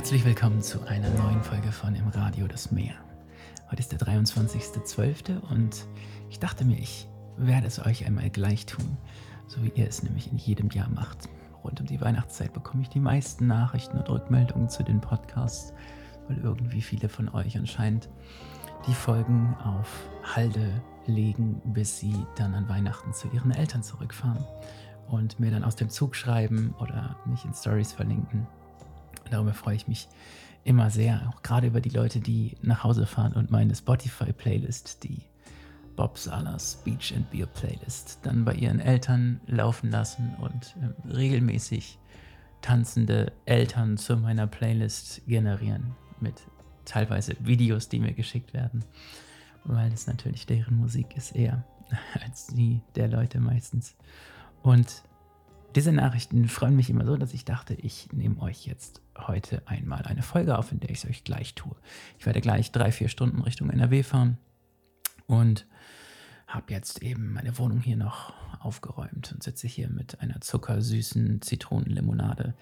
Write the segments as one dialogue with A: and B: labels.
A: Herzlich willkommen zu einer neuen Folge von Im Radio das Meer. Heute ist der 23.12. und ich dachte mir, ich werde es euch einmal gleich tun, so wie ihr es nämlich in jedem Jahr macht. Rund um die Weihnachtszeit bekomme ich die meisten Nachrichten und Rückmeldungen zu den Podcasts, weil irgendwie viele von euch anscheinend die Folgen auf Halde legen, bis sie dann an Weihnachten zu ihren Eltern zurückfahren und mir dann aus dem Zug schreiben oder mich in Stories verlinken Darüber freue ich mich immer sehr, auch gerade über die Leute, die nach Hause fahren und meine Spotify-Playlist, die Bob Salas Beach and Beer Playlist, dann bei ihren Eltern laufen lassen und äh, regelmäßig tanzende Eltern zu meiner Playlist generieren mit teilweise Videos, die mir geschickt werden, weil es natürlich deren Musik ist eher als die der Leute meistens. Und diese Nachrichten freuen mich immer so, dass ich dachte, ich nehme euch jetzt heute einmal eine Folge auf, in der ich es euch gleich tue. Ich werde gleich drei, vier Stunden Richtung NRW fahren und habe jetzt eben meine Wohnung hier noch aufgeräumt und sitze hier mit einer zuckersüßen Zitronenlimonade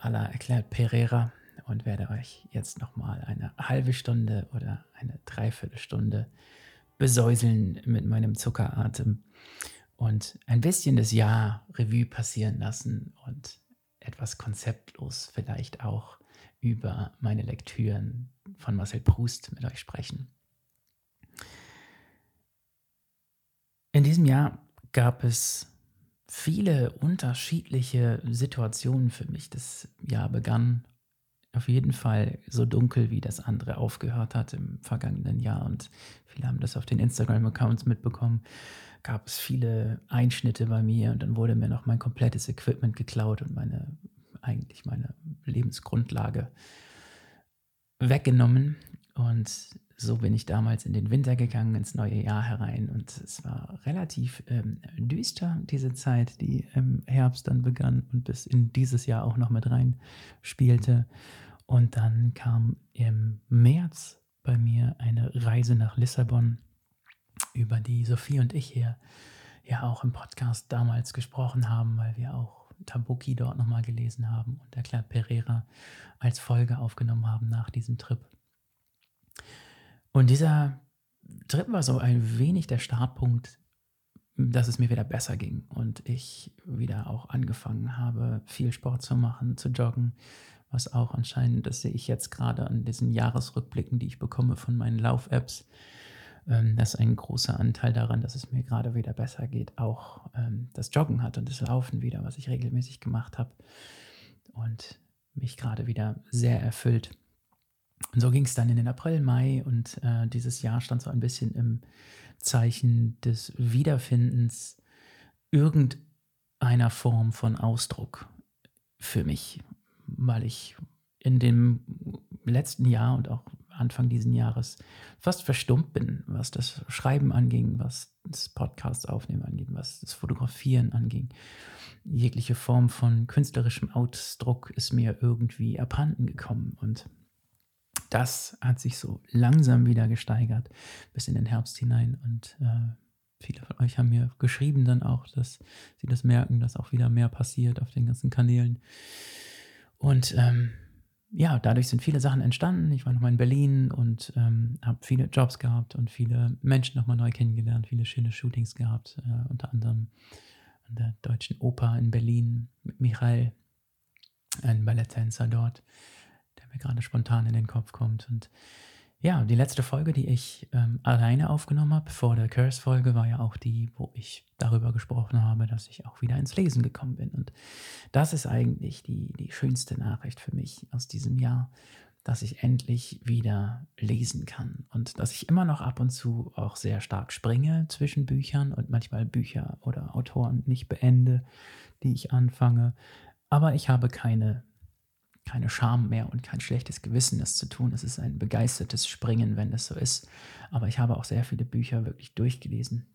A: à la erklärt Pereira und werde euch jetzt nochmal eine halbe Stunde oder eine Dreiviertelstunde besäuseln mit meinem Zuckeratem und ein bisschen das Jahr Revue passieren lassen und etwas konzeptlos vielleicht auch über meine Lektüren von Marcel Proust mit euch sprechen. In diesem Jahr gab es viele unterschiedliche Situationen für mich. Das Jahr begann auf jeden Fall so dunkel, wie das andere aufgehört hat im vergangenen Jahr. Und viele haben das auf den Instagram-Accounts mitbekommen gab es viele Einschnitte bei mir und dann wurde mir noch mein komplettes Equipment geklaut und meine, eigentlich meine Lebensgrundlage weggenommen. Und so bin ich damals in den Winter gegangen, ins neue Jahr herein. Und es war relativ ähm, düster, diese Zeit, die im Herbst dann begann und bis in dieses Jahr auch noch mit rein spielte. Und dann kam im März bei mir eine Reise nach Lissabon über die Sophie und ich hier ja auch im Podcast damals gesprochen haben, weil wir auch Tabuki dort nochmal gelesen haben und erklärt Pereira als Folge aufgenommen haben nach diesem Trip. Und dieser Trip war so ein wenig der Startpunkt, dass es mir wieder besser ging und ich wieder auch angefangen habe, viel Sport zu machen, zu joggen, was auch anscheinend, das sehe ich jetzt gerade an diesen Jahresrückblicken, die ich bekomme von meinen Lauf-Apps, ähm, dass ein großer Anteil daran, dass es mir gerade wieder besser geht, auch ähm, das Joggen hat und das Laufen wieder, was ich regelmäßig gemacht habe und mich gerade wieder sehr erfüllt. Und so ging es dann in den April, Mai und äh, dieses Jahr stand so ein bisschen im Zeichen des Wiederfindens irgendeiner Form von Ausdruck für mich, weil ich in dem letzten Jahr und auch Anfang dieses Jahres fast verstummt bin, was das Schreiben anging, was das Podcast aufnehmen anging, was das Fotografieren anging. Jegliche Form von künstlerischem Ausdruck ist mir irgendwie abhanden gekommen und das hat sich so langsam wieder gesteigert bis in den Herbst hinein und äh, viele von euch haben mir geschrieben dann auch, dass sie das merken, dass auch wieder mehr passiert auf den ganzen Kanälen und ähm, ja, dadurch sind viele Sachen entstanden. Ich war nochmal in Berlin und ähm, habe viele Jobs gehabt und viele Menschen nochmal neu kennengelernt, viele schöne Shootings gehabt, äh, unter anderem an der Deutschen Oper in Berlin mit Michael, ein Balletttänzer dort, der mir gerade spontan in den Kopf kommt. Und ja, die letzte Folge, die ich ähm, alleine aufgenommen habe, vor der Curse-Folge, war ja auch die, wo ich darüber gesprochen habe, dass ich auch wieder ins Lesen gekommen bin. Und das ist eigentlich die, die schönste Nachricht für mich aus diesem Jahr, dass ich endlich wieder lesen kann und dass ich immer noch ab und zu auch sehr stark springe zwischen Büchern und manchmal Bücher oder Autoren nicht beende, die ich anfange. Aber ich habe keine keine Scham mehr und kein schlechtes Gewissen, das zu tun. Es ist ein begeistertes Springen, wenn das so ist. Aber ich habe auch sehr viele Bücher wirklich durchgelesen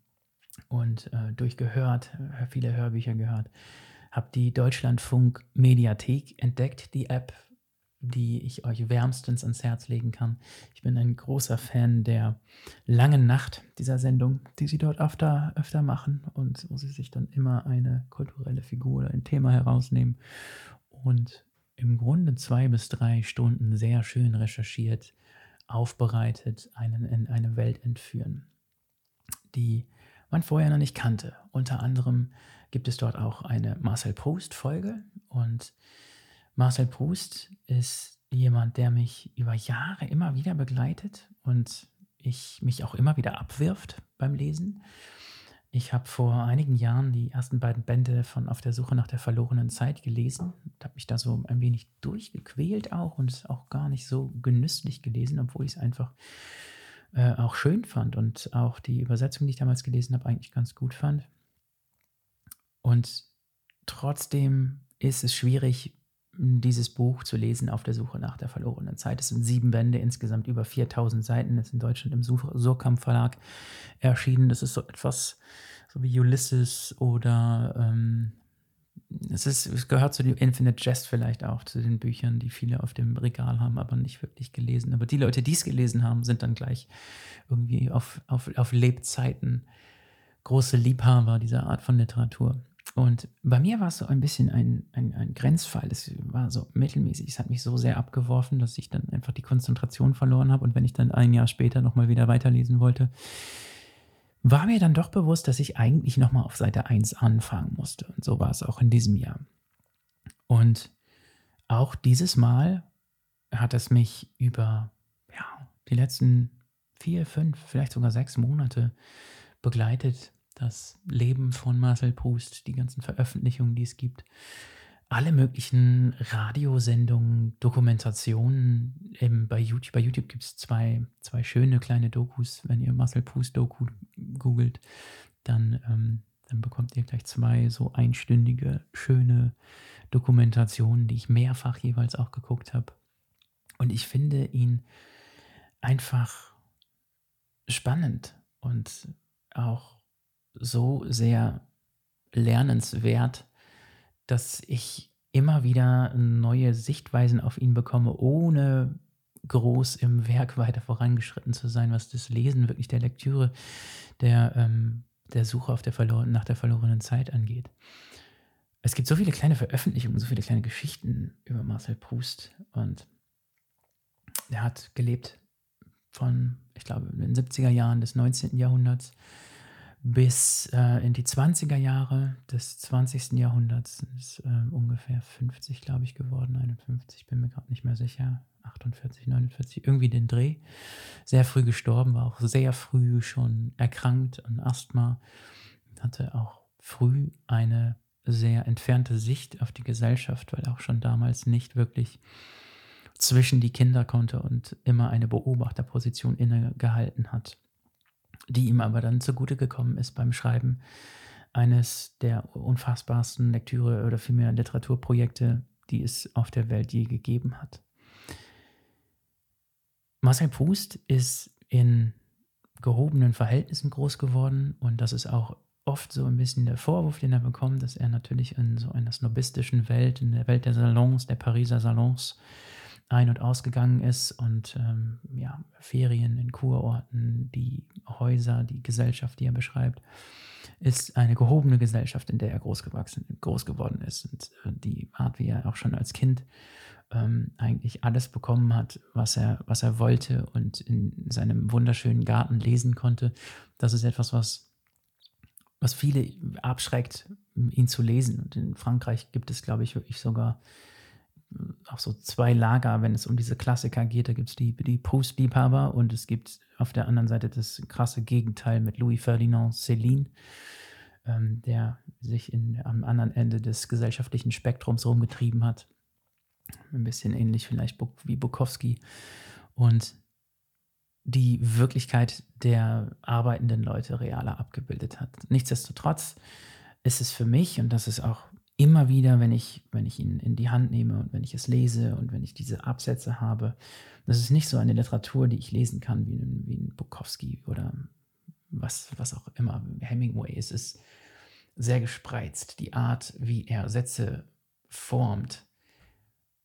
A: und äh, durchgehört, äh, viele Hörbücher gehört. Habe die Deutschlandfunk Mediathek entdeckt, die App, die ich euch wärmstens ans Herz legen kann. Ich bin ein großer Fan der langen Nacht dieser Sendung, die sie dort öfter, öfter machen und wo sie sich dann immer eine kulturelle Figur oder ein Thema herausnehmen und im Grunde zwei bis drei Stunden sehr schön recherchiert, aufbereitet, einen in eine Welt entführen, die man vorher noch nicht kannte. Unter anderem gibt es dort auch eine Marcel Proust-Folge und Marcel Proust ist jemand, der mich über Jahre immer wieder begleitet und ich mich auch immer wieder abwirft beim Lesen. Ich habe vor einigen Jahren die ersten beiden Bände von Auf der Suche nach der verlorenen Zeit gelesen und habe mich da so ein wenig durchgequält auch und es auch gar nicht so genüsslich gelesen, obwohl ich es einfach äh, auch schön fand und auch die Übersetzung, die ich damals gelesen habe, eigentlich ganz gut fand. Und trotzdem ist es schwierig, dieses Buch zu lesen auf der Suche nach der verlorenen Zeit. Es sind sieben Bände, insgesamt über 4000 Seiten. Ist in Deutschland im Surkamp Verlag erschienen. Das ist so etwas so wie Ulysses oder ähm, es, ist, es gehört zu dem Infinite Jest vielleicht auch, zu den Büchern, die viele auf dem Regal haben, aber nicht wirklich gelesen. Aber die Leute, die es gelesen haben, sind dann gleich irgendwie auf, auf, auf Lebzeiten große Liebhaber dieser Art von Literatur. Und bei mir war es so ein bisschen ein, ein, ein Grenzfall. Es war so mittelmäßig. Es hat mich so sehr abgeworfen, dass ich dann einfach die Konzentration verloren habe. Und wenn ich dann ein Jahr später nochmal wieder weiterlesen wollte, war mir dann doch bewusst, dass ich eigentlich nochmal auf Seite 1 anfangen musste. Und so war es auch in diesem Jahr. Und auch dieses Mal hat es mich über ja, die letzten vier, fünf, vielleicht sogar sechs Monate begleitet das Leben von Marcel Proust, die ganzen Veröffentlichungen, die es gibt, alle möglichen Radiosendungen, Dokumentationen. Eben bei YouTube, bei YouTube gibt es zwei, zwei schöne kleine Dokus. Wenn ihr Marcel Proust Doku googelt, dann, ähm, dann bekommt ihr gleich zwei so einstündige, schöne Dokumentationen, die ich mehrfach jeweils auch geguckt habe. Und ich finde ihn einfach spannend und auch so sehr lernenswert, dass ich immer wieder neue Sichtweisen auf ihn bekomme, ohne groß im Werk weiter vorangeschritten zu sein, was das Lesen wirklich der Lektüre, der, ähm, der Suche auf der verloren, nach der verlorenen Zeit angeht. Es gibt so viele kleine Veröffentlichungen, so viele kleine Geschichten über Marcel Proust und er hat gelebt von, ich glaube, in den 70er Jahren des 19. Jahrhunderts bis äh, in die 20er Jahre des 20. Jahrhunderts. Ist äh, ungefähr 50, glaube ich, geworden. 51, bin mir gerade nicht mehr sicher. 48, 49, irgendwie den Dreh. Sehr früh gestorben, war auch sehr früh schon erkrankt an Asthma. Hatte auch früh eine sehr entfernte Sicht auf die Gesellschaft, weil auch schon damals nicht wirklich zwischen die Kinder konnte und immer eine Beobachterposition innegehalten hat die ihm aber dann zugute gekommen ist beim Schreiben eines der unfassbarsten Lektüre- oder vielmehr Literaturprojekte, die es auf der Welt je gegeben hat. Marcel Proust ist in gehobenen Verhältnissen groß geworden und das ist auch oft so ein bisschen der Vorwurf, den er bekommt, dass er natürlich in so einer snobistischen Welt, in der Welt der Salons, der Pariser Salons, ein- und ausgegangen ist und ähm, ja, Ferien in Kurorten, die Häuser, die Gesellschaft, die er beschreibt, ist eine gehobene Gesellschaft, in der er groß gewachsen, groß geworden ist. Und äh, die Art, wie er auch schon als Kind ähm, eigentlich alles bekommen hat, was er, was er wollte und in seinem wunderschönen Garten lesen konnte, das ist etwas, was was viele abschreckt, ihn zu lesen. Und in Frankreich gibt es, glaube ich, wirklich sogar auch so zwei Lager, wenn es um diese Klassiker geht. Da gibt es die, die Proust-Liebhaber und es gibt auf der anderen Seite das krasse Gegenteil mit Louis Ferdinand Céline, ähm, der sich in, am anderen Ende des gesellschaftlichen Spektrums rumgetrieben hat. Ein bisschen ähnlich vielleicht wie Bukowski. Und die Wirklichkeit der arbeitenden Leute realer abgebildet hat. Nichtsdestotrotz ist es für mich, und das ist auch immer wieder, wenn ich, wenn ich ihn in die Hand nehme und wenn ich es lese und wenn ich diese Absätze habe, das ist nicht so eine Literatur, die ich lesen kann wie ein, wie ein Bukowski oder was, was auch immer, Hemingway. Es ist sehr gespreizt. Die Art, wie er Sätze formt,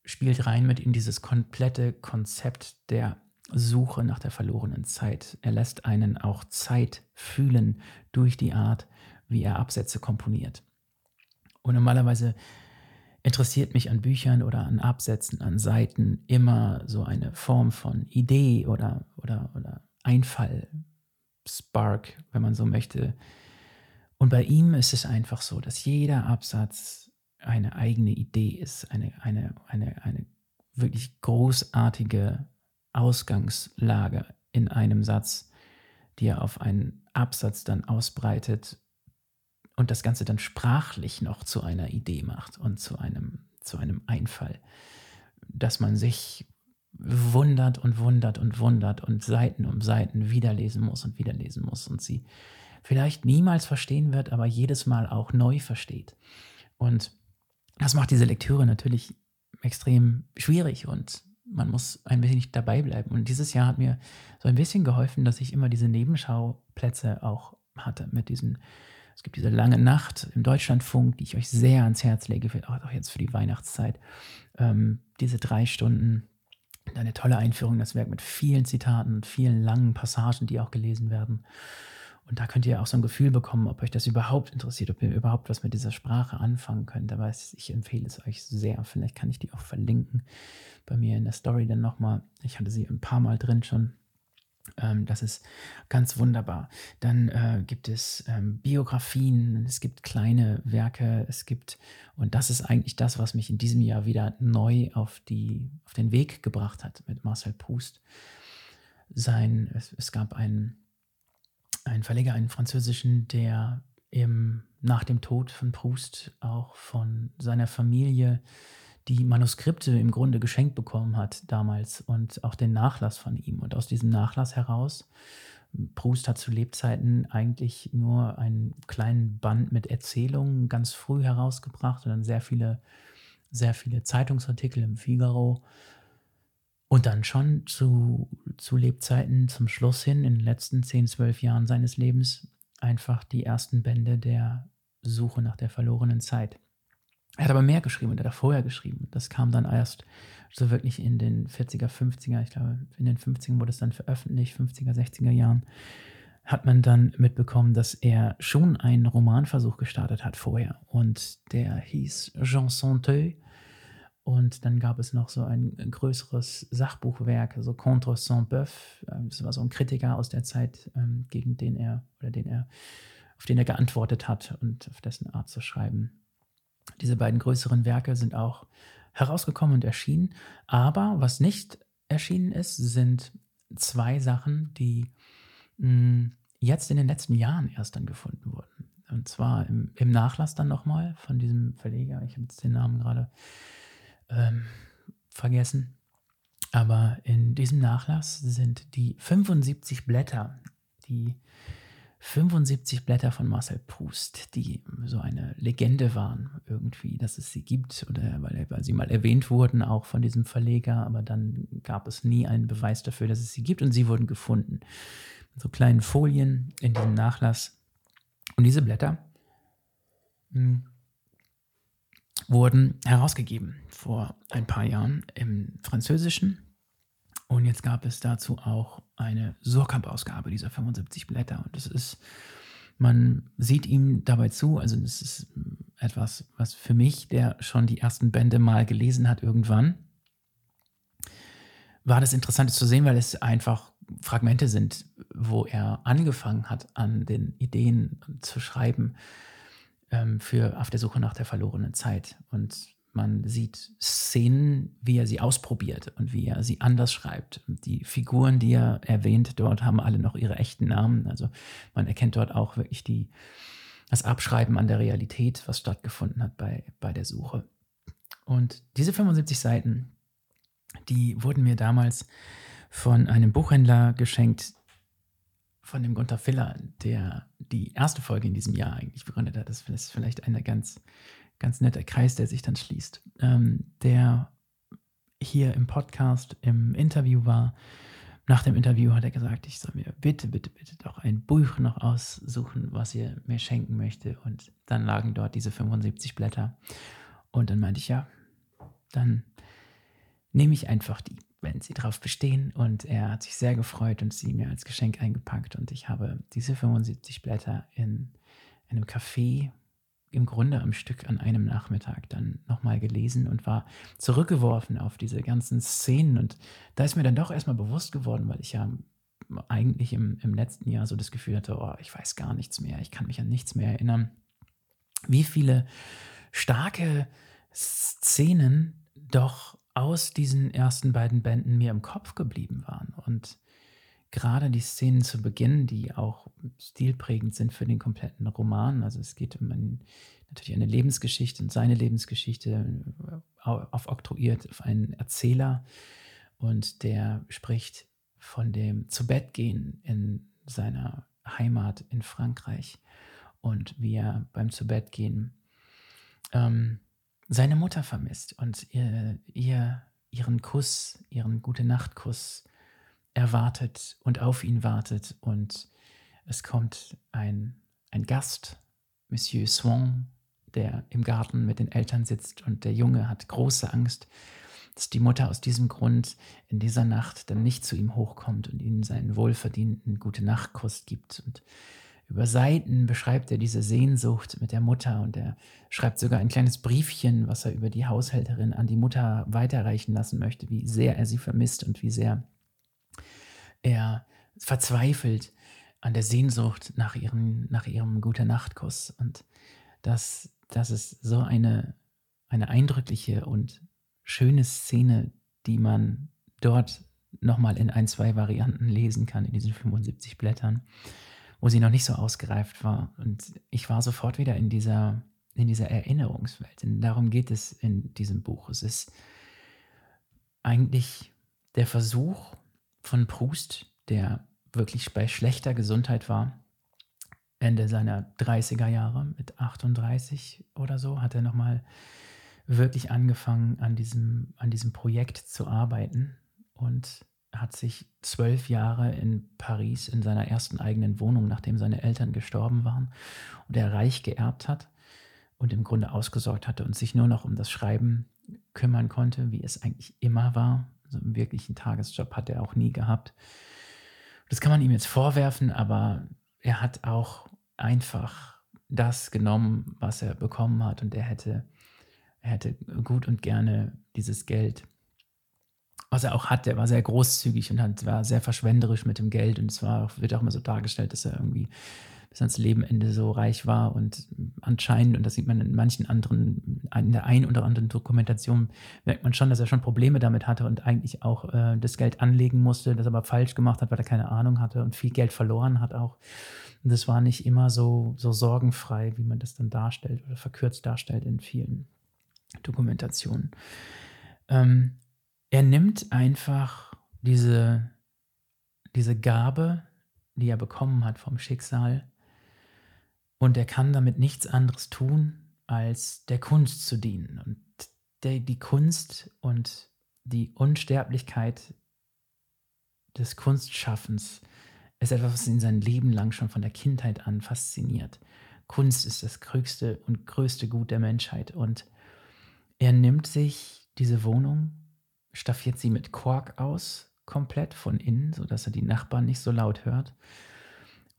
A: spielt rein mit in dieses komplette Konzept der Suche nach der verlorenen Zeit. Er lässt einen auch Zeit fühlen durch die Art, wie er Absätze komponiert. Und normalerweise interessiert mich an Büchern oder an Absätzen, an Seiten immer so eine Form von Idee oder, oder, oder Einfall, Spark, wenn man so möchte. Und bei ihm ist es einfach so, dass jeder Absatz eine eigene Idee ist, eine, eine, eine, eine wirklich großartige Ausgangslage in einem Satz, die er auf einen Absatz dann ausbreitet und das Ganze dann sprachlich noch zu einer Idee macht und zu einem, zu einem Einfall, dass man sich wundert und wundert und wundert und Seiten um Seiten wiederlesen muss und wiederlesen muss und sie vielleicht niemals verstehen wird, aber jedes Mal auch neu versteht. Und das macht diese Lektüre natürlich extrem schwierig und man muss ein bisschen nicht dabei bleiben. Und dieses Jahr hat mir so ein bisschen geholfen, dass ich immer diese Nebenschauplätze auch hatte mit diesen es gibt diese lange Nacht im Deutschlandfunk, die ich euch sehr ans Herz lege, auch jetzt für die Weihnachtszeit. Ähm, diese drei Stunden, eine tolle Einführung in das Werk mit vielen Zitaten und vielen langen Passagen, die auch gelesen werden. Und da könnt ihr auch so ein Gefühl bekommen, ob euch das überhaupt interessiert, ob ihr überhaupt was mit dieser Sprache anfangen könnt. Aber ich empfehle es euch sehr. Vielleicht kann ich die auch verlinken bei mir in der Story dann nochmal. Ich hatte sie ein paar Mal drin schon. Ähm, das ist ganz wunderbar. Dann äh, gibt es ähm, Biografien, es gibt kleine Werke, es gibt, und das ist eigentlich das, was mich in diesem Jahr wieder neu auf, die, auf den Weg gebracht hat mit Marcel Proust. Sein, es, es gab einen, einen Verleger, einen französischen, der im, nach dem Tod von Proust auch von seiner Familie die Manuskripte im Grunde geschenkt bekommen hat damals und auch den Nachlass von ihm. Und aus diesem Nachlass heraus, Proust hat zu Lebzeiten eigentlich nur einen kleinen Band mit Erzählungen ganz früh herausgebracht und dann sehr viele, sehr viele Zeitungsartikel im Figaro. Und dann schon zu, zu Lebzeiten zum Schluss hin, in den letzten 10, 12 Jahren seines Lebens, einfach die ersten Bände der Suche nach der verlorenen Zeit. Er hat aber mehr geschrieben und er hat vorher geschrieben. Das kam dann erst so wirklich in den 40er, 50er, ich glaube, in den 50ern wurde es dann veröffentlicht, 50er, 60er Jahren, hat man dann mitbekommen, dass er schon einen Romanversuch gestartet hat vorher. Und der hieß Jean Santeux. Und dann gab es noch so ein größeres Sachbuchwerk, so Contre Saint-Bœuf. Das war so ein Kritiker aus der Zeit, ähm, gegen den er, oder den er, auf den er geantwortet hat und auf dessen Art zu schreiben. Diese beiden größeren Werke sind auch herausgekommen und erschienen. Aber was nicht erschienen ist, sind zwei Sachen, die mh, hm, jetzt in den letzten Jahren erst dann gefunden wurden. Und zwar im, im Nachlass dann nochmal von diesem Verleger. Ich habe jetzt den Namen gerade ähm, vergessen. Aber in diesem Nachlass sind die 75 Blätter, die 75 Blätter von Marcel Proust, die so eine Legende waren irgendwie, dass es sie gibt oder weil, weil, sie mal erwähnt wurden, auch von diesem Verleger, aber dann gab es nie einen Beweis dafür, dass es sie gibt und sie wurden gefunden. So kleinen Folien in diesem Nachlass. Und diese Blätter mh, hm, wurden herausgegeben vor ein paar Jahren im Französischen und jetzt gab es dazu auch eine Surkamp-Ausgabe dieser 75 Blätter. Und das ist, man sieht ihm dabei zu, also das ist etwas, was für mich, der schon die ersten Bände mal gelesen hat irgendwann, war das interessant zu sehen, weil es einfach Fragmente sind, wo er angefangen hat, an den Ideen zu schreiben ähm, für Auf der Suche nach der verlorenen Zeit. Und man sieht Szenen, wie er sie ausprobiert und wie er sie anders schreibt. Die Figuren, die er erwähnt, dort haben alle noch ihre echten Namen. Also man erkennt dort auch wirklich die, das Abschreiben an der Realität, was stattgefunden hat bei, bei der Suche. Und diese 75 Seiten, die wurden mir damals von einem Buchhändler geschenkt, von dem Gunther Filler, der die erste Folge in diesem Jahr eigentlich begründet hat. Das ist vielleicht eine ganz ganz netter Kreis, der sich dann schließt, ähm, der hier im Podcast im Interview war. Nach dem Interview hat er gesagt, ich soll mir bitte, bitte, bitte doch ein Buch noch aussuchen, was ihr mir schenken möchte. Und dann lagen dort diese 75 Blätter. Und dann meinte ich, ja, dann nehme ich einfach die, wenn sie drauf bestehen. Und er hat sich sehr gefreut und sie mir als Geschenk eingepackt. Und ich habe diese 75 Blätter in einem Café im Grunde am Stück an einem Nachmittag dann nochmal gelesen und war zurückgeworfen auf diese ganzen Szenen. Und da ist mir dann doch erstmal bewusst geworden, weil ich ja eigentlich im, im letzten Jahr so das Gefühl hatte, oh, ich weiß gar nichts mehr, ich kann mich an nichts mehr erinnern, wie viele starke Szenen doch aus diesen ersten beiden Bänden mir im Kopf geblieben waren. Und gerade die Szenen zu Beginn, die auch stilprägend sind für den kompletten Roman. Also es geht um ein, natürlich eine Lebensgeschichte und seine Lebensgeschichte aufoktroyiert auf einen Erzähler und der spricht von dem Zubettgehen in seiner Heimat in Frankreich und wie er beim Zubettgehen ähm, seine Mutter vermisst und ihr, ihr ihren Kuss, ihren Gute-Nacht-Kuss erwartet und auf ihn wartet. Und es kommt ein, ein Gast, Monsieur Swan, der im Garten mit den Eltern sitzt und der Junge hat große Angst, dass die Mutter aus diesem Grund in dieser Nacht dann nicht zu ihm hochkommt und ihm seinen wohlverdienten gute Nachtkuss gibt. Und über Seiten beschreibt er diese Sehnsucht mit der Mutter und er schreibt sogar ein kleines Briefchen, was er über die Haushälterin an die Mutter weiterreichen lassen möchte, wie sehr er sie vermisst und wie sehr er verzweifelt an der Sehnsucht nach, ihren, nach ihrem gute Nachtkuss. Und das, das ist so eine, eine eindrückliche und schöne Szene, die man dort nochmal in ein, zwei Varianten lesen kann, in diesen 75 Blättern, wo sie noch nicht so ausgereift war. Und ich war sofort wieder in dieser, in dieser Erinnerungswelt. Und darum geht es in diesem Buch. Es ist eigentlich der Versuch, von Proust, der wirklich bei schlechter Gesundheit war. Ende seiner 30er Jahre, mit 38 oder so, hat er nochmal wirklich angefangen, an diesem, an diesem Projekt zu arbeiten und hat sich zwölf Jahre in Paris in seiner ersten eigenen Wohnung, nachdem seine Eltern gestorben waren und er reich geerbt hat und im Grunde ausgesorgt hatte und sich nur noch um das Schreiben kümmern konnte, wie es eigentlich immer war. So einen wirklichen Tagesjob hat er auch nie gehabt. Das kann man ihm jetzt vorwerfen, aber er hat auch einfach das genommen, was er bekommen hat. Und er hätte, er hätte gut und gerne dieses Geld, was er auch hat, er war sehr großzügig und hat, war sehr verschwenderisch mit dem Geld. Und es war, wird auch immer so dargestellt, dass er irgendwie bis ans Lebenende so reich war. Und anscheinend, und das sieht man in manchen anderen, in der einen oder anderen Dokumentation, merkt man schon, dass er schon Probleme damit hatte und eigentlich auch äh, das Geld anlegen musste, das aber falsch gemacht hat, weil er keine Ahnung hatte und viel Geld verloren hat auch. Und das war nicht immer so, so sorgenfrei, wie man das dann darstellt oder verkürzt darstellt in vielen Dokumentationen. Ähm, er nimmt einfach diese, diese Gabe, die er bekommen hat vom Schicksal, und er kann damit nichts anderes tun, als der Kunst zu dienen. Und der, die Kunst und die Unsterblichkeit des Kunstschaffens ist etwas, was ihn sein Leben lang schon von der Kindheit an fasziniert. Kunst ist das höchste und größte Gut der Menschheit. Und er nimmt sich diese Wohnung, staffiert sie mit Kork aus, komplett von innen, sodass er die Nachbarn nicht so laut hört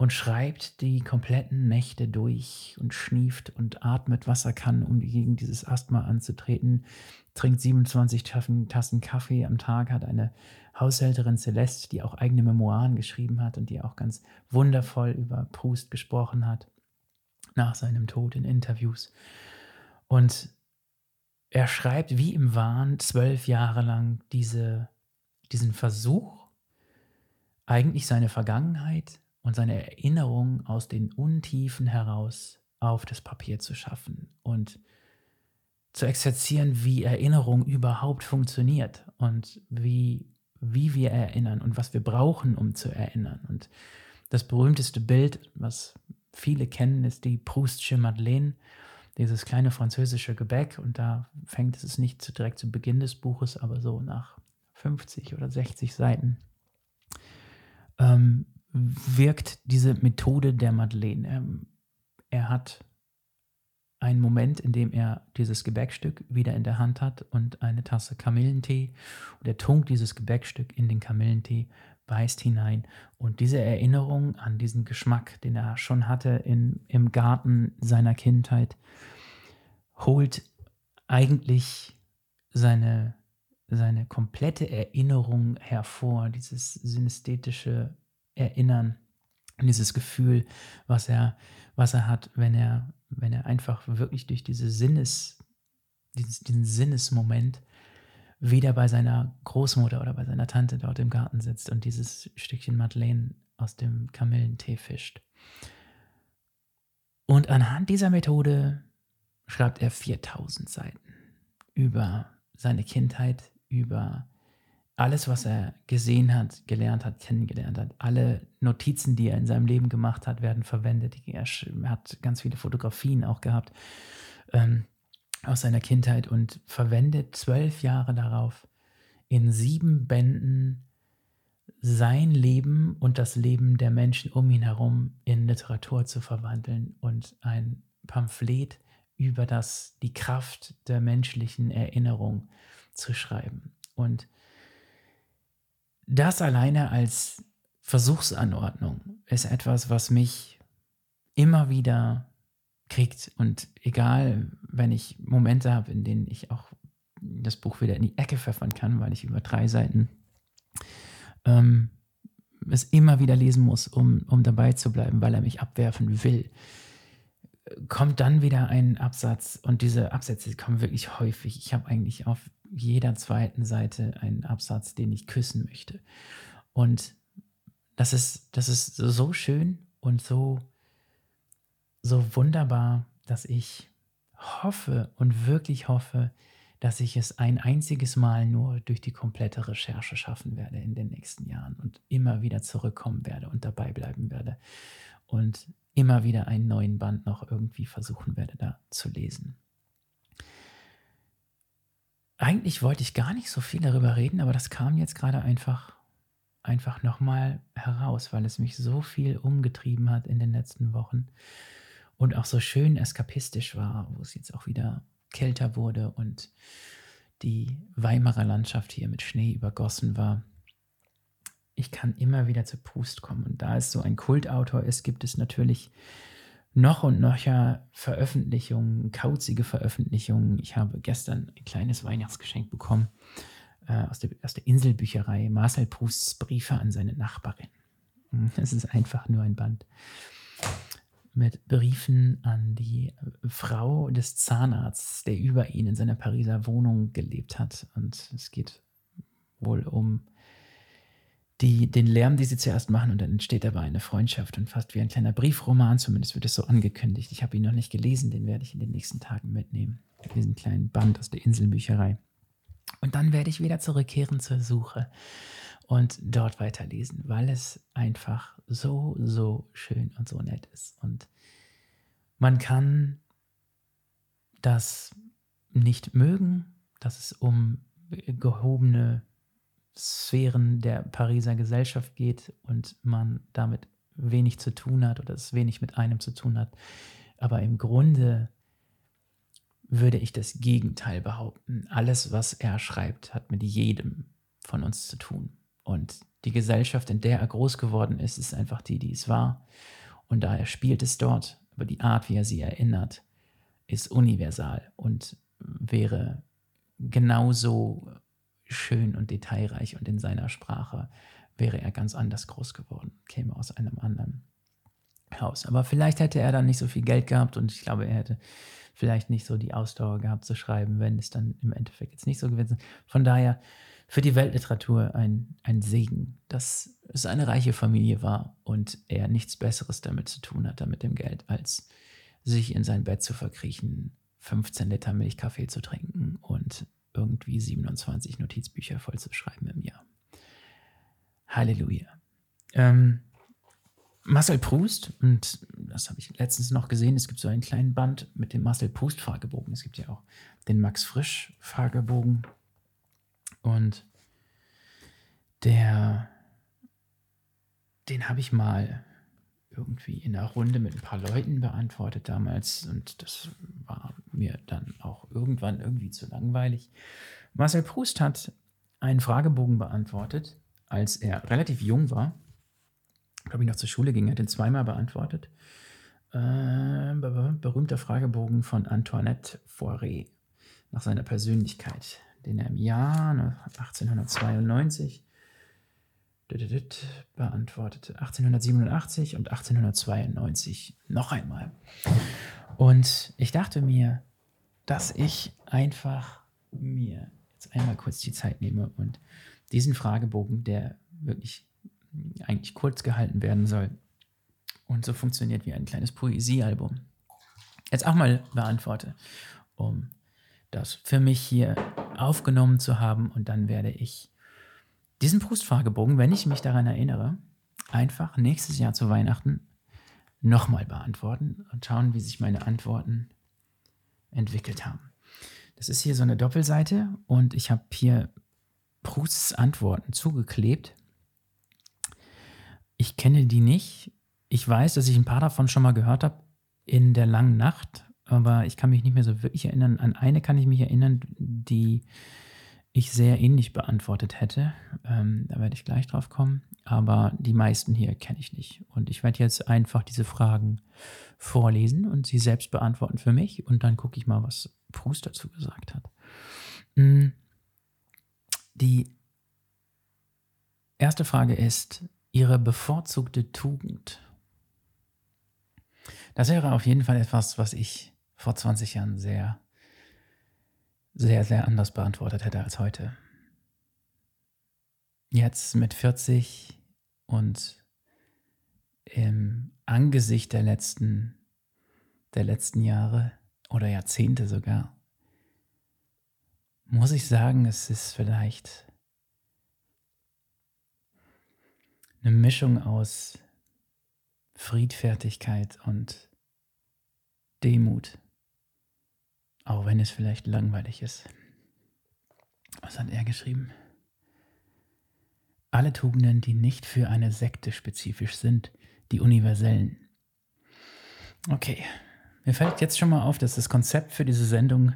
A: und schreibt die kompletten Nächte durch und schnieft und atmet, was er kann, um gegen dieses Asthma anzutreten, trinkt 27 Tassen Kaffee am Tag, hat eine Haushälterin Celeste, die auch eigene Memoiren geschrieben hat und die auch ganz wundervoll über Proust gesprochen hat, nach seinem Tod in Interviews. Und er schreibt wie im Wahn zwölf Jahre lang diese, diesen Versuch, eigentlich seine Vergangenheit und seine Erinnerung aus den Untiefen heraus auf das Papier zu schaffen und zu exerzieren, wie Erinnerung überhaupt funktioniert und wie, wie wir erinnern und was wir brauchen, um zu erinnern. Und das berühmteste Bild, was viele kennen, ist die Proustsche Madeleine, dieses kleine französische Gebäck. Und da fängt es nicht direkt zu Beginn des Buches, aber so nach 50 oder 60 Seiten. Ähm, wirkt diese Methode der Madeleine. Er, ähm, er hat einen Moment, in dem er dieses Gebäckstück wieder in der Hand hat und eine Tasse Kamillentee und er tunkt dieses Gebäckstück in den Kamillentee, beißt hinein und diese Erinnerung an diesen Geschmack, den er schon hatte in, im Garten seiner Kindheit, holt eigentlich seine, seine komplette Erinnerung hervor, dieses synästhetische Erinnern, dieses Gefühl, was er, was er hat, wenn er, wenn er einfach wirklich durch diese Sinnes, dieses, diesen Sinnesmoment wieder bei seiner Großmutter oder bei seiner Tante dort im Garten sitzt und dieses Stückchen Madeleine aus dem Kamillentee fischt. Und anhand dieser Methode schreibt er 4000 Seiten über seine Kindheit, über alles, was er gesehen hat, gelernt hat, kennengelernt hat. Alle Notizen, die er in seinem Leben gemacht hat, werden verwendet. Er hat ganz viele Fotografien auch gehabt ähm, aus seiner Kindheit und verwendet zwölf Jahre darauf, in sieben Bänden sein Leben und das Leben der Menschen um ihn herum in Literatur zu verwandeln und ein Pamphlet über das, die Kraft der menschlichen Erinnerung zu schreiben. Und das alleine als Versuchsanordnung ist etwas, was mich immer wieder kriegt. Und egal, wenn ich Momente habe, in denen ich auch das Buch wieder in die Ecke pfeffern kann, weil ich über drei Seiten ähm, es immer wieder lesen muss, um, um dabei zu bleiben, weil er mich abwerfen will kommt dann wieder ein Absatz und diese Absätze kommen wirklich häufig. Ich habe eigentlich auf jeder zweiten Seite einen Absatz, den ich küssen möchte. Und das ist, das ist so schön und so, so wunderbar, dass ich hoffe und wirklich hoffe, dass ich es ein einziges Mal nur durch die komplette Recherche schaffen werde in den nächsten Jahren und immer wieder zurückkommen werde und dabei bleiben werde. Und immer wieder einen neuen Band noch irgendwie versuchen werde, da zu lesen. Eigentlich wollte ich gar nicht so viel darüber reden, aber das kam jetzt gerade einfach, einfach nochmal heraus, weil es mich so viel umgetrieben hat in den letzten Wochen und auch so schön eskapistisch war, wo es jetzt auch wieder kälter wurde und die Weimarer Landschaft hier mit Schnee übergossen war ich kann immer wieder zu Pust kommen. Und da es so ein Kultautor ist, gibt es natürlich noch und nöcher Veröffentlichungen, kauzige Veröffentlichungen. Ich habe gestern ein kleines Weihnachtsgeschenk bekommen äh, aus, der, aus der Inselbücherei Marcel Prousts Briefe an seine Nachbarin. Es ist einfach nur ein Band mit Briefen an die Frau des Zahnarztes, der über ihn in seiner Pariser Wohnung gelebt hat. Und es geht wohl um die, den Lärm, die sie zuerst machen, und dann entsteht dabei eine Freundschaft und fast wie ein kleiner Briefroman, zumindest wird es so angekündigt. Ich habe ihn noch nicht gelesen, den werde ich in den nächsten Tagen mitnehmen. Diesen kleinen Band aus der Inselbücherei. Und dann werde ich wieder zurückkehren zur Suche und dort weiterlesen, weil es einfach so, so schön und so nett ist. Und man kann das nicht mögen, dass es um gehobene Sphären der Pariser Gesellschaft geht und man damit wenig zu tun hat oder es wenig mit einem zu tun hat. Aber im Grunde würde ich das Gegenteil behaupten. Alles, was er schreibt, hat mit jedem von uns zu tun. Und die Gesellschaft, in der er groß geworden ist, ist einfach die, die es war. Und daher spielt es dort. Aber die Art, wie er sie erinnert, ist universal und wäre genauso schön und detailreich und in seiner Sprache wäre er ganz anders groß geworden, käme aus einem anderen Haus. Aber vielleicht hätte er dann nicht so viel Geld gehabt und ich glaube, er hätte vielleicht nicht so die Ausdauer gehabt zu schreiben, wenn es dann im Endeffekt jetzt nicht so gewesen ist. Von daher für die Weltliteratur ein, ein Segen, dass es eine reiche Familie war und er nichts Besseres damit zu tun hatte mit dem Geld, als sich in sein Bett zu verkriechen, 15 Liter Milchkaffee zu trinken und irgendwie 27 Notizbücher voll zu schreiben im Jahr. Halleluja. Ähm, Marcel Proust, und das habe ich letztens noch gesehen, es gibt so einen kleinen Band mit dem Marcel Proust-Fragebogen. Es gibt ja auch den Max Frisch-Fragebogen. Und der, den habe ich mal irgendwie in einer Runde mit ein paar Leuten beantwortet damals und das war mir dann auch irgendwann irgendwie zu langweilig. Marcel Proust hat einen Fragebogen beantwortet als er relativ jung war, glaube ich, noch zur Schule ging, er hat ihn zweimal beantwortet. Äh, berühmter Fragebogen von Antoinette Foiré nach seiner Persönlichkeit, den er im Jahr 1892 beantwortete. 1887 und 1892 noch einmal. Und ich dachte mir, dass ich einfach mir jetzt einmal kurz die Zeit nehme und diesen Fragebogen, der wirklich eigentlich kurz gehalten werden soll und so funktioniert wie ein kleines Poesiealbum, jetzt auch mal beantworte, um das für mich hier aufgenommen zu haben. Und dann werde ich diesen Brustfragebogen, wenn ich mich daran erinnere, einfach nächstes Jahr zu Weihnachten nochmal beantworten und schauen, wie sich meine Antworten entwickelt haben. Das ist hier so eine Doppelseite und ich habe hier Prousts Antworten zugeklebt. Ich kenne die nicht. Ich weiß, dass ich ein paar davon schon mal gehört habe in der langen Nacht, aber ich kann mich nicht mehr so wirklich erinnern. An eine kann ich mich erinnern, die ich sehr ähnlich beantwortet hätte. Ähm, da werde ich gleich drauf kommen. Aber die meisten hier kenne ich nicht. Und ich werde jetzt einfach diese Fragen vorlesen und sie selbst beantworten für mich. Und dann gucke ich mal, was Proust dazu gesagt hat. Hm. Die erste Frage ist Ihre bevorzugte Tugend. Das wäre auf jeden Fall etwas, was ich vor 20 Jahren sehr sehr, sehr anders beantwortet hätte als heute. Jetzt mit 40 und im Angesicht der letzten, der letzten Jahre oder Jahrzehnte sogar, muss ich sagen, es ist vielleicht eine Mischung aus Friedfertigkeit und Demut. Auch wenn es vielleicht langweilig ist. Was hat er geschrieben? Alle Tugenden, die nicht für eine Sekte spezifisch sind, die universellen. Okay, mir fällt jetzt schon mal auf, dass das Konzept für diese Sendung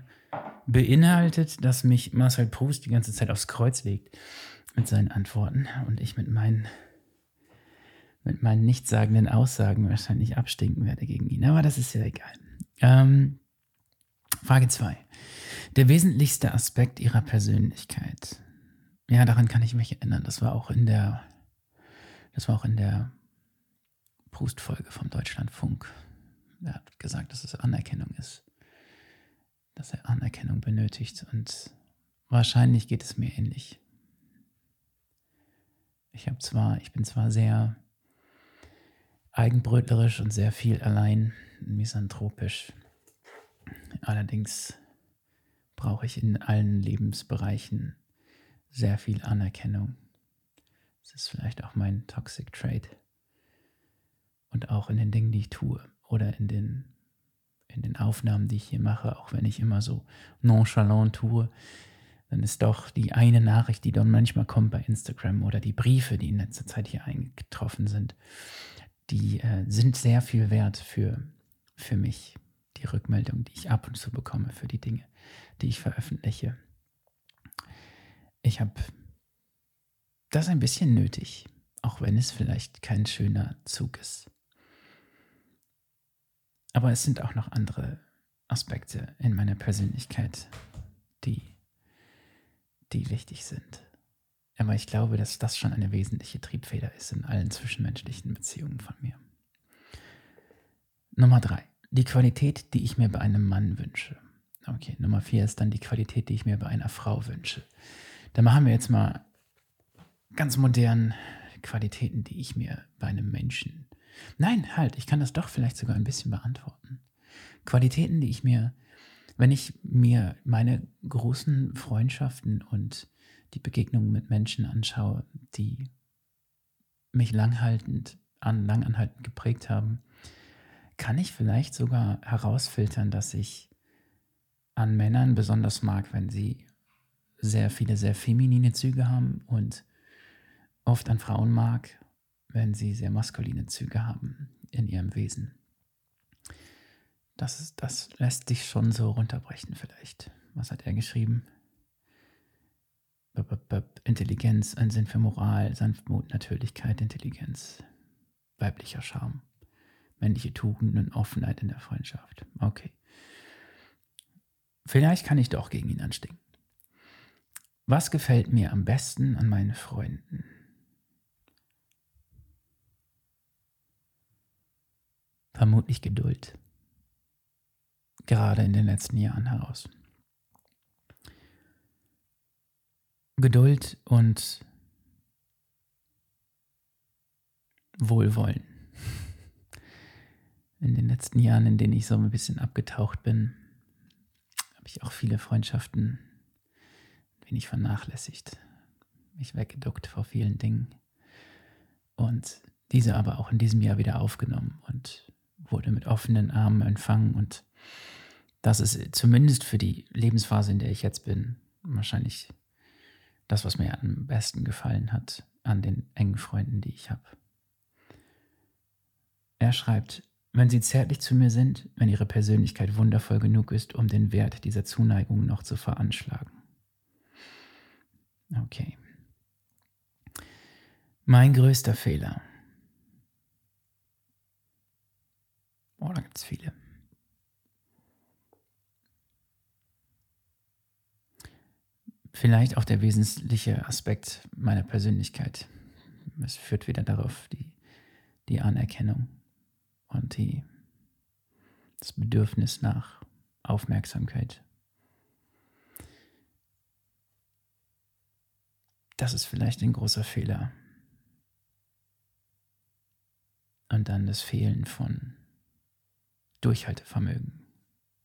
A: beinhaltet, dass mich Marcel Proust die ganze Zeit aufs Kreuz legt mit seinen Antworten und ich mit meinen mit meinen nichtssagenden Aussagen wahrscheinlich abstinken werde gegen ihn. Aber das ist ja egal. Ähm, Frage 2. Der wesentlichste Aspekt Ihrer Persönlichkeit. Ja, daran kann ich mich erinnern. Das war auch in der, das war auch in der Proust-Folge vom Deutschlandfunk. Er hat gesagt, dass es Anerkennung ist. Dass er Anerkennung benötigt. Und wahrscheinlich geht es mir ähnlich. Ich habe zwar, ich bin zwar sehr eigenbrötlerisch und sehr viel allein, misanthropisch. Allerdings brauche ich in allen Lebensbereichen sehr viel Anerkennung. Das ist vielleicht auch mein Toxic Trait. Und auch in den Dingen, die ich tue oder in den, in den Aufnahmen, die ich hier mache, auch wenn ich immer so nonchalant tue, dann ist doch die eine Nachricht, die dann manchmal kommt bei Instagram oder die Briefe, die in letzter Zeit hier eingetroffen sind, die äh, sind sehr viel wert für, für mich die Rückmeldung, die ich ab und zu bekomme für die Dinge, die ich veröffentliche. Ich habe das ein bisschen nötig, auch wenn es vielleicht kein schöner Zug ist. Aber es sind auch noch andere Aspekte in meiner Persönlichkeit, die, die wichtig sind. Aber ich glaube, dass das schon eine wesentliche Triebfeder ist in allen zwischenmenschlichen Beziehungen von mir. Nummer drei die Qualität, die ich mir bei einem Mann wünsche. Okay, Nummer vier ist dann die Qualität, die ich mir bei einer Frau wünsche. Da machen wir jetzt mal ganz modern Qualitäten, die ich mir bei einem Menschen. Nein, halt, ich kann das doch vielleicht sogar ein bisschen beantworten. Qualitäten, die ich mir, wenn ich mir meine großen Freundschaften und die Begegnungen mit Menschen anschaue, die mich langhaltend, an, langanhaltend geprägt haben, kann ich vielleicht sogar herausfiltern, dass ich an Männern besonders mag, wenn sie sehr viele, sehr feminine Züge haben und oft an Frauen mag, wenn sie sehr maskuline Züge haben in ihrem Wesen. Das, das lässt sich schon so runterbrechen vielleicht. Was hat er geschrieben? Intelligenz, ein Sinn für Moral, Sanftmut, Natürlichkeit, Intelligenz, weiblicher Charme, männliche Tugenden und Offenheit in der Freundschaft. Okay. Vielleicht kann ich doch gegen ihn anstinken. Was gefällt mir am besten an meinen Freunden? Vermutlich Geduld. Gerade in den letzten Jahren heraus. Geduld und Wohlwollen. In den letzten Jahren, in denen ich so ein bisschen abgetaucht bin, habe ich auch viele Freundschaften wenig vernachlässigt, mich weggeduckt vor vielen Dingen. Und diese aber auch in diesem Jahr wieder aufgenommen und wurde mit offenen Armen empfangen. Und das ist zumindest für die Lebensphase, in der ich jetzt bin, wahrscheinlich das, was mir am besten gefallen hat an den engen Freunden, die ich habe. Er schreibt, wenn sie zärtlich zu mir sind, wenn ihre Persönlichkeit wundervoll genug ist, um den Wert dieser Zuneigung noch zu veranschlagen. Okay. Mein größter Fehler. Oh, da gibt es viele. Vielleicht auch der wesentliche Aspekt meiner Persönlichkeit. Es führt wieder darauf, die, die Anerkennung und die, das Bedürfnis nach Aufmerksamkeit. Das ist vielleicht ein großer Fehler. Und dann das Fehlen von Durchhaltevermögen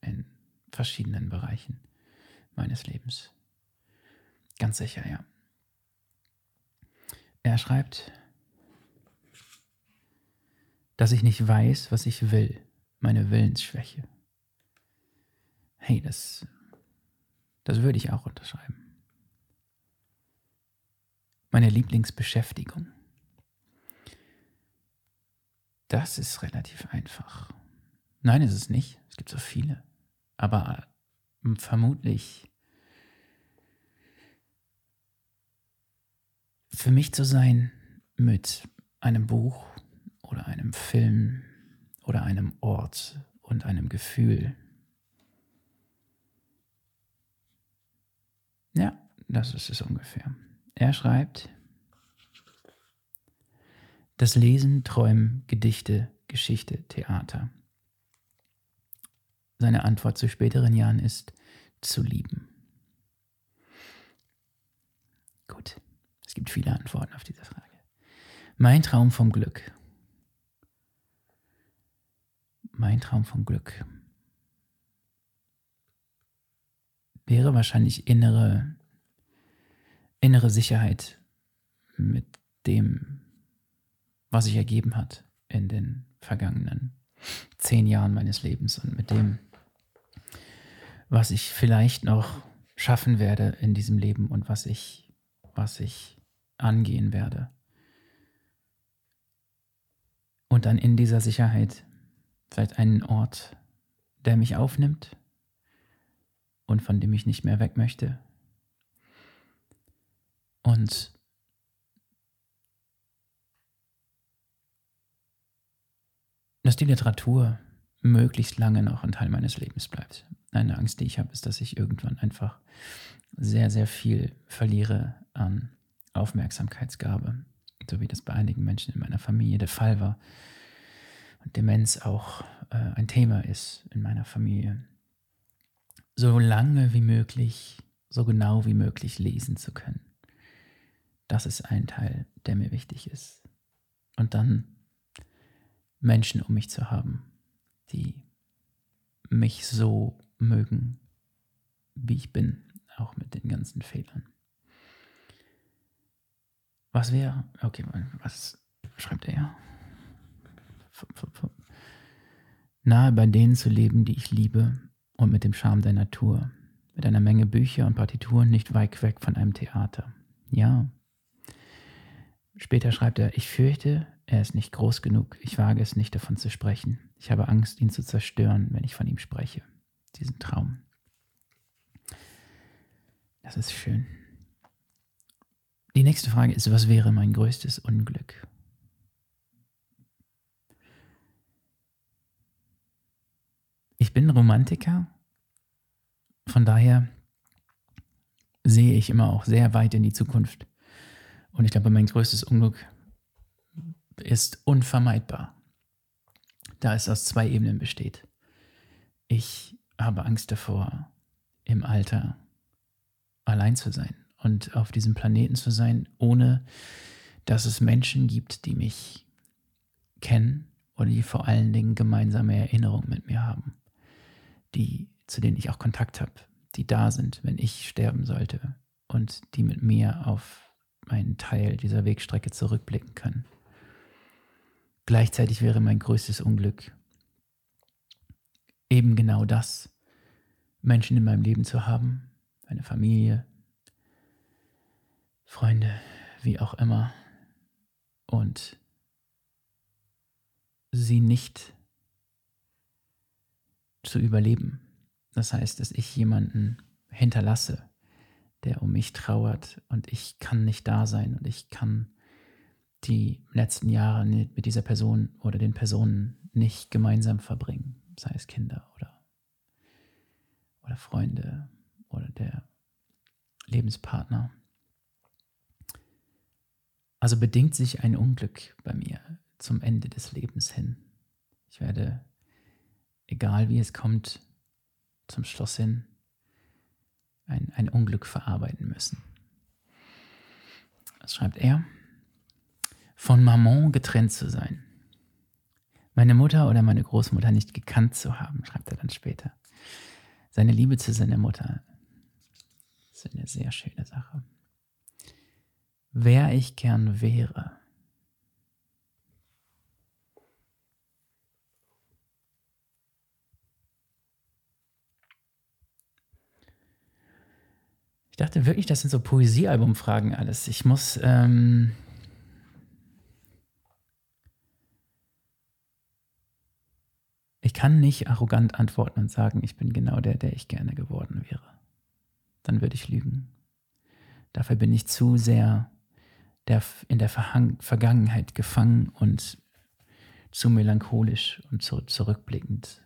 A: in verschiedenen Bereichen meines Lebens. Ganz sicher, ja. Er schreibt, dass ich nicht weiß, was ich will, meine Willensschwäche. Hey, das, das würde ich auch unterschreiben meine Lieblingsbeschäftigung? Das ist relativ einfach. Nein, ist es nicht. Es gibt so viele. Aber hm, vermutlich für mich zu sein mit einem Buch oder einem Film oder einem Ort und einem Gefühl. Ja, das ist es ungefähr. Er schreibt, das Lesen, Träumen, Gedichte, Geschichte, Theater. Seine Antwort zu späteren Jahren ist zu lieben. Gut, es gibt viele Antworten auf diese Frage. Mein Traum vom Glück. Mein Traum vom Glück wäre wahrscheinlich innere innere Sicherheit mit dem, was sich ergeben hat in den vergangenen zehn Jahren meines Lebens und mit dem, was ich vielleicht noch schaffen werde in diesem Leben und was ich, was ich angehen werde. Und dann in dieser Sicherheit vielleicht einen Ort, der mich aufnimmt und von dem ich nicht mehr weg möchte, und dass die Literatur möglichst lange noch ein Teil meines Lebens bleibt. Eine Angst, die ich habe, ist, dass ich irgendwann einfach sehr, sehr viel verliere an Aufmerksamkeitsgabe, so wie das bei einigen Menschen in meiner Familie der Fall war. Und Demenz auch äh, ein Thema ist in meiner Familie. So lange wie möglich, so genau wie möglich lesen zu können. Das ist ein Teil, der mir wichtig ist. Und dann Menschen um mich zu haben, die mich so mögen, wie ich bin, auch mit den ganzen Fehlern. Was wäre, okay, was schreibt er? Nahe bei denen zu leben, die ich liebe und mit dem Charme der Natur, mit einer Menge Bücher und Partituren nicht weit weg von einem Theater. Ja, Später schreibt er, ich fürchte, er ist nicht groß genug, ich wage es nicht davon zu sprechen. Ich habe Angst, ihn zu zerstören, wenn ich von ihm spreche. Diesen Traum. Das ist schön. Die nächste Frage ist, was wäre mein größtes Unglück? Ich bin Romantiker, von daher sehe ich immer auch sehr weit in die Zukunft. Und ich glaube, mein größtes Unglück ist unvermeidbar, da es aus zwei Ebenen besteht. Ich habe Angst davor, im Alter allein zu sein und auf diesem Planeten zu sein, ohne dass es Menschen gibt, die mich kennen oder die vor allen Dingen gemeinsame Erinnerungen mit mir haben, die, zu denen ich auch Kontakt habe, die da sind, wenn ich sterben sollte und die mit mir auf einen Teil dieser Wegstrecke zurückblicken können. Gleichzeitig wäre mein größtes Unglück eben genau das, Menschen in meinem Leben zu haben, eine Familie, Freunde, wie auch immer, und sie nicht zu überleben. Das heißt, dass ich jemanden hinterlasse, der um mich trauert und ich kann nicht da sein und ich kann die letzten Jahre mit dieser Person oder den Personen nicht gemeinsam verbringen, sei es Kinder oder, oder Freunde oder der Lebenspartner. Also bedingt sich ein Unglück bei mir zum Ende des Lebens hin. Ich werde, egal wie es kommt, zum Schluss hin ein, ein Unglück verarbeiten müssen. Was schreibt er? Von Maman getrennt zu sein. Meine Mutter oder meine Großmutter nicht gekannt zu haben, schreibt er dann später. Seine Liebe zu seiner Mutter ist eine sehr schöne Sache wer ich gern wäre. Dachte wirklich, das sind so Poesiealbumfragen alles. Ich muss. Ähm ich kann nicht arrogant antworten und sagen, ich bin genau der, der ich gerne geworden wäre. Dann würde ich lügen. Dafür bin ich zu sehr der, in der Verhang Vergangenheit gefangen und zu melancholisch und zu zurückblickend.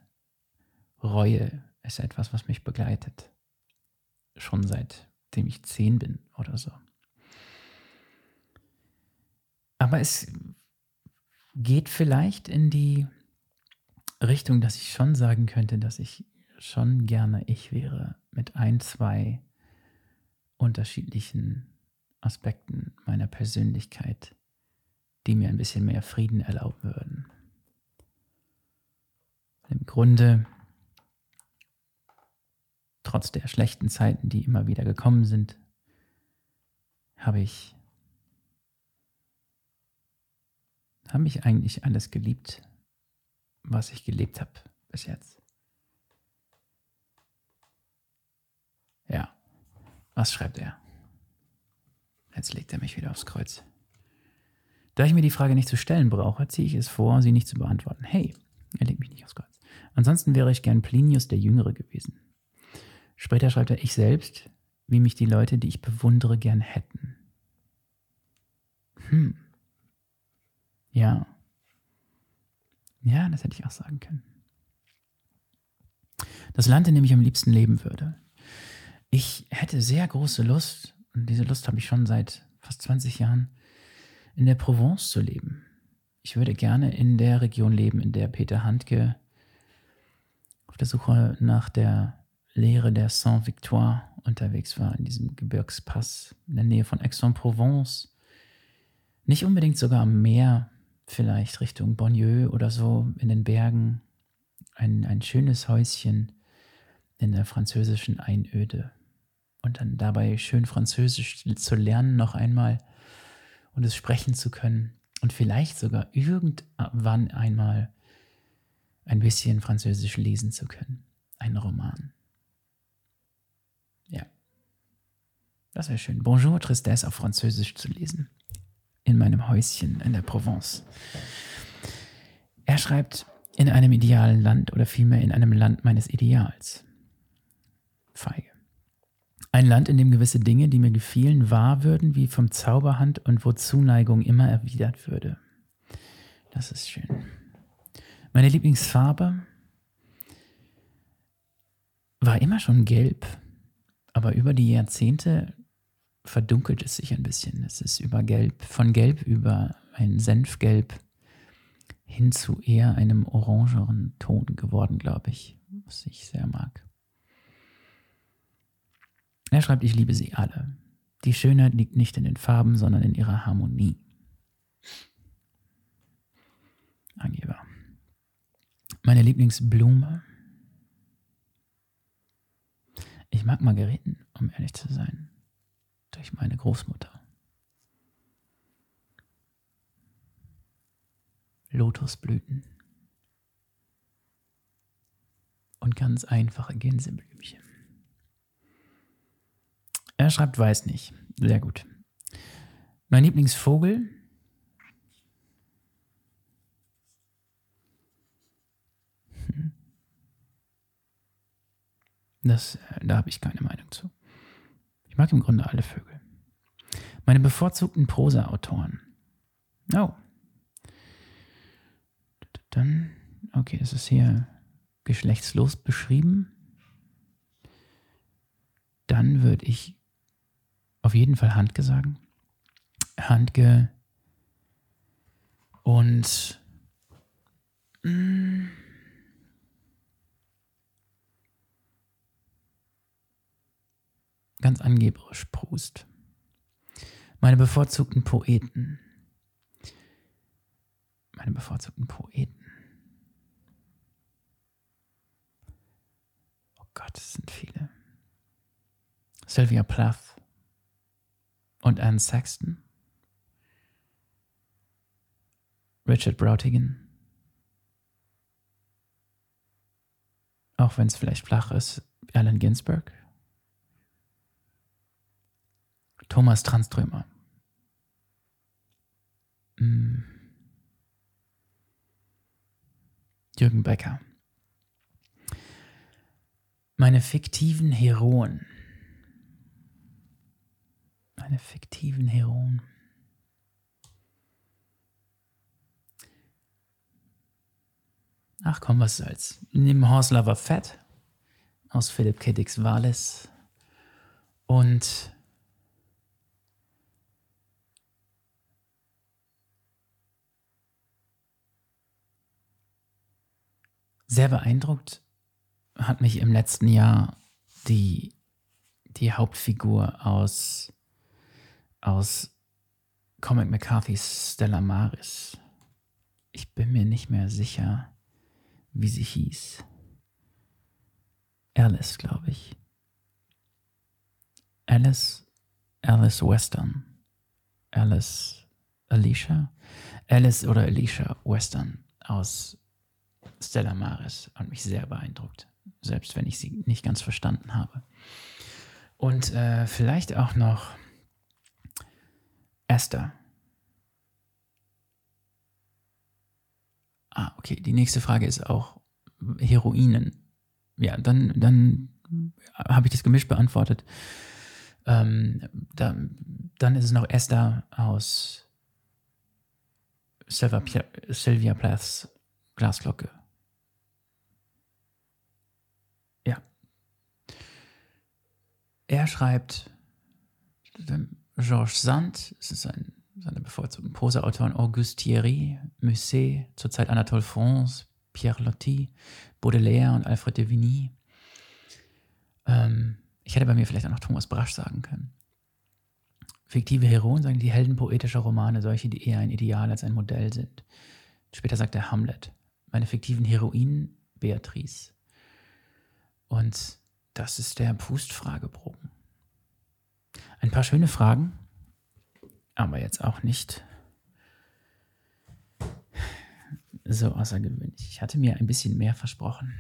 A: Reue ist etwas, was mich begleitet. Schon seitdem ich zehn bin oder so. Aber es geht vielleicht in die Richtung, dass ich schon sagen könnte, dass ich schon gerne ich wäre mit ein, zwei unterschiedlichen Aspekten meiner Persönlichkeit, die mir ein bisschen mehr Frieden erlauben würden. Im Grunde, trotz der schlechten Zeiten, die immer wieder gekommen sind, habe ich, habe ich eigentlich alles geliebt, was ich gelebt habe bis jetzt. Ja, was schreibt er? Jetzt legt er mich wieder aufs Kreuz. Da ich mir die Frage nicht zu stellen brauche, ziehe ich es vor, sie nicht zu beantworten. Hey, er legt mich nicht aufs Kreuz. Ansonsten wäre ich gern Plinius der Jüngere gewesen. Später schreibt er, ich selbst, wie mich die Leute, die ich bewundere, gern hätten. Hm. Ja. Ja, das hätte ich auch sagen können. Das Land, in dem ich am liebsten leben würde. Ich hätte sehr große Lust, und diese Lust habe ich schon seit fast 20 Jahren, in der Provence zu leben. Ich würde gerne in der Region leben, in der Peter Handke auf der Suche nach der Lehre der Saint-Victoire unterwegs war, in diesem Gebirgspass in der Nähe von Aix-en-Provence. Nicht unbedingt sogar am Meer, vielleicht Richtung Bonnieu oder so in den Bergen. Ein, ein schönes Häuschen in der französischen Einöde und dann dabei schön Französisch zu lernen noch einmal und es sprechen zu können und vielleicht sogar irgendwann einmal ein bisschen Französisch lesen zu können. Ein Roman. Ja. Das wäre schön. Bonjour, Tristesse auf Französisch zu lesen. In meinem Häuschen in der Provence. Er schreibt, in einem idealen Land oder vielmehr in einem Land meines Ideals. Feige. Ein Land, in dem gewisse Dinge, die mir gefielen, wahr würden, wie vom Zauberhand und wo Zuneigung immer erwidert würde. Das ist schön. Meine Lieblingsfarbe war immer schon gelb, aber über die Jahrzehnte verdunkelt es sich ein bisschen. Es ist über gelb, von gelb über ein Senfgelb hin zu eher einem orangeren Ton geworden, glaube ich, was ich sehr mag. Er schreibt, ich liebe sie alle. Die Schönheit liegt nicht in den Farben, sondern in ihrer Harmonie. Angeber. Meine Lieblingsblume. Ich mag Margeriten, um ehrlich zu sein. Durch meine Großmutter. Lotusblüten. Und ganz einfache Gänseblümchen. Er schreibt, weiß nicht. Sehr gut. Mein Lieblingsvogel. Hm. Das, äh, da habe ich keine Meinung zu. Ich mag im Grunde alle Vögel. Meine bevorzugten Prosa-Autoren. Oh. Dann, okay, das ist hier geschlechtslos beschrieben. Dann würde ich auf jeden Fall Handke sagen. Handke und mh, ganz angeberisch Proust. Meine bevorzugten Poeten. Meine bevorzugten Poeten. Oh Gott, es sind viele. Sylvia Plath und Anne Sexton, Richard Brautigan, auch wenn es vielleicht flach ist, Allen Ginsberg, Thomas Tranströmer, mm. Jürgen Becker. Meine fiktiven Heroen meine fiktiven Heroen. Ach komm, was soll's. Nimm Horse Lover Fett aus Philip K. Dix Wallace und sehr beeindruckt hat mich im letzten Jahr die, die Hauptfigur aus aus Comic McCarthy's Stella Maris. Ich bin mir nicht mehr sicher, wie sie hieß. Alice, glaube ich. Alice, Alice Western. Alice Alicia? Alice oder Alicia Western aus Stella Maris hat mich sehr beeindruckt, selbst wenn ich sie nicht ganz verstanden habe. Und äh, vielleicht auch noch Esther. Ah, okay. Die nächste Frage ist auch Heroinen. Ja, dann, dann habe ich das gemischt beantwortet. Ähm, da, dann ist es noch Esther aus Sylvia, Sylvia Plaths Glasglocke. Ja. Er schreibt, Georges Sand, es ist ein, seine bevorzugten Prosa-Autoren Auguste Thierry, Musset, zur Zeit Anatole France, Pierre Loti, Baudelaire und Alfred de Vigny. Ähm, ich hätte bei mir vielleicht auch noch Thomas Brasch sagen können. Fiktive Heroen sagen die Helden poetischer Romane, solche, die eher ein Ideal als ein Modell sind. Später sagt er Hamlet. Meine fiktiven Heroinen, Beatrice. Und das ist der Pust-Fragebogen. Ein paar schöne Fragen, aber jetzt auch nicht so außergewöhnlich. Ich hatte mir ein bisschen mehr versprochen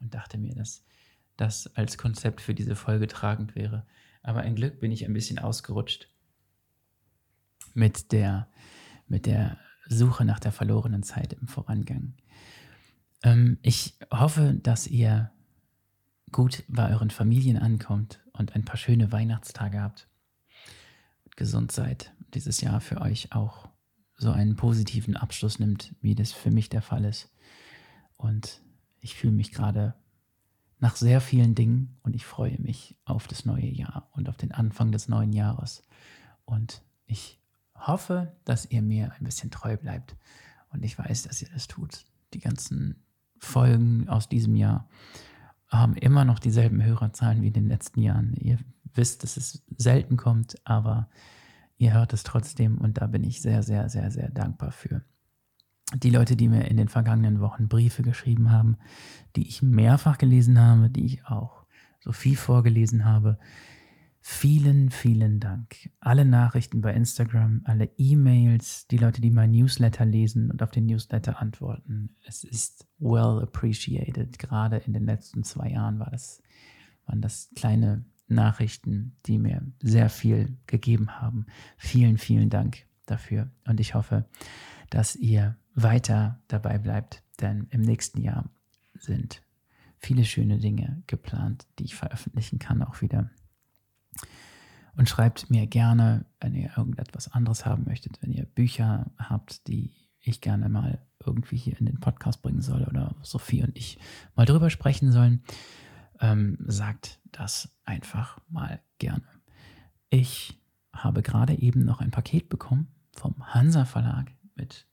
A: und dachte mir, dass das als Konzept für diese Folge tragend wäre. Aber ein Glück bin ich ein bisschen ausgerutscht mit der, mit der Suche nach der verlorenen Zeit im Vorangang. Ähm, ich hoffe, dass ihr gut bei euren Familien ankommt und ein paar schöne Weihnachtstage habt. Gesund seid. Dieses Jahr für euch auch so einen positiven Abschluss nimmt, wie das für mich der Fall ist. Und ich fühle mich gerade nach sehr vielen Dingen und ich freue mich auf das neue Jahr und auf den Anfang des neuen Jahres. Und ich hoffe, dass ihr mir ein bisschen treu bleibt. Und ich weiß, dass ihr das tut. Die ganzen Folgen aus diesem Jahr haben immer noch dieselben Hörerzahlen wie in den letzten Jahren. Ihr wisst, dass es selten kommt, aber ihr hört es trotzdem und da bin ich sehr, sehr, sehr, sehr dankbar für. Die Leute, die mir in den vergangenen Wochen Briefe geschrieben haben, die ich mehrfach gelesen habe, die ich auch so viel vorgelesen habe, Vielen, vielen Dank. Alle Nachrichten bei Instagram, alle E-Mails, die Leute, die mein Newsletter lesen und auf den Newsletter antworten. Es ist well appreciated. Gerade in den letzten zwei Jahren war das, waren das kleine Nachrichten, die mir sehr viel gegeben haben. Vielen, vielen Dank dafür. Und ich hoffe, dass ihr weiter dabei bleibt, denn im nächsten Jahr sind viele schöne Dinge geplant, die ich veröffentlichen kann, auch wieder und schreibt mir gerne, wenn ihr irgendetwas anderes haben möchtet, wenn ihr Bücher habt, die ich gerne mal irgendwie hier in den Podcast bringen soll oder Sophie und ich mal drüber sprechen sollen, ähm, sagt das einfach mal gerne. Ich habe gerade eben noch ein Paket bekommen vom Hansa Verlag mit,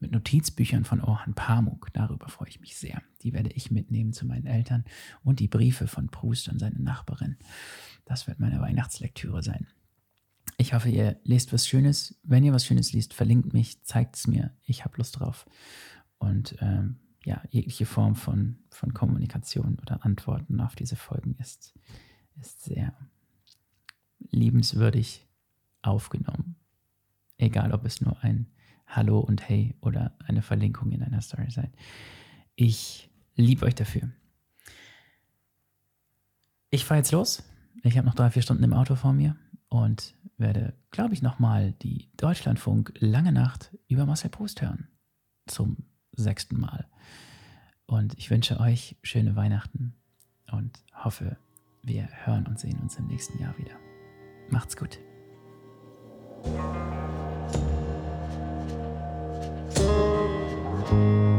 A: mit Notizbüchern von Orhan Pamuk. Darüber freue ich mich sehr. Die werde ich mitnehmen zu meinen Eltern und die Briefe von Proust an seine Nachbarin. Das wird meine Weihnachtslektüre sein. Ich hoffe, ihr lest was Schönes. Wenn ihr was Schönes liest, verlinkt mich, zeigt es mir. Ich habe Lust drauf. Und ähm, ja, jegliche Form von, von Kommunikation oder Antworten auf diese Folgen ist, ist sehr liebenswürdig aufgenommen. Egal, ob es nur ein Hallo und Hey oder eine Verlinkung in einer Story seid. Ich liebe euch dafür. Ich fahre jetzt los. Ich habe noch drei, vier Stunden im Auto vor mir und werde, glaube ich, nochmal die Deutschlandfunk Lange Nacht über Marcel Proust hören. Zum sechsten Mal. Und ich wünsche euch schöne Weihnachten und hoffe, wir hören und sehen uns im nächsten Jahr wieder. Macht's gut. Musik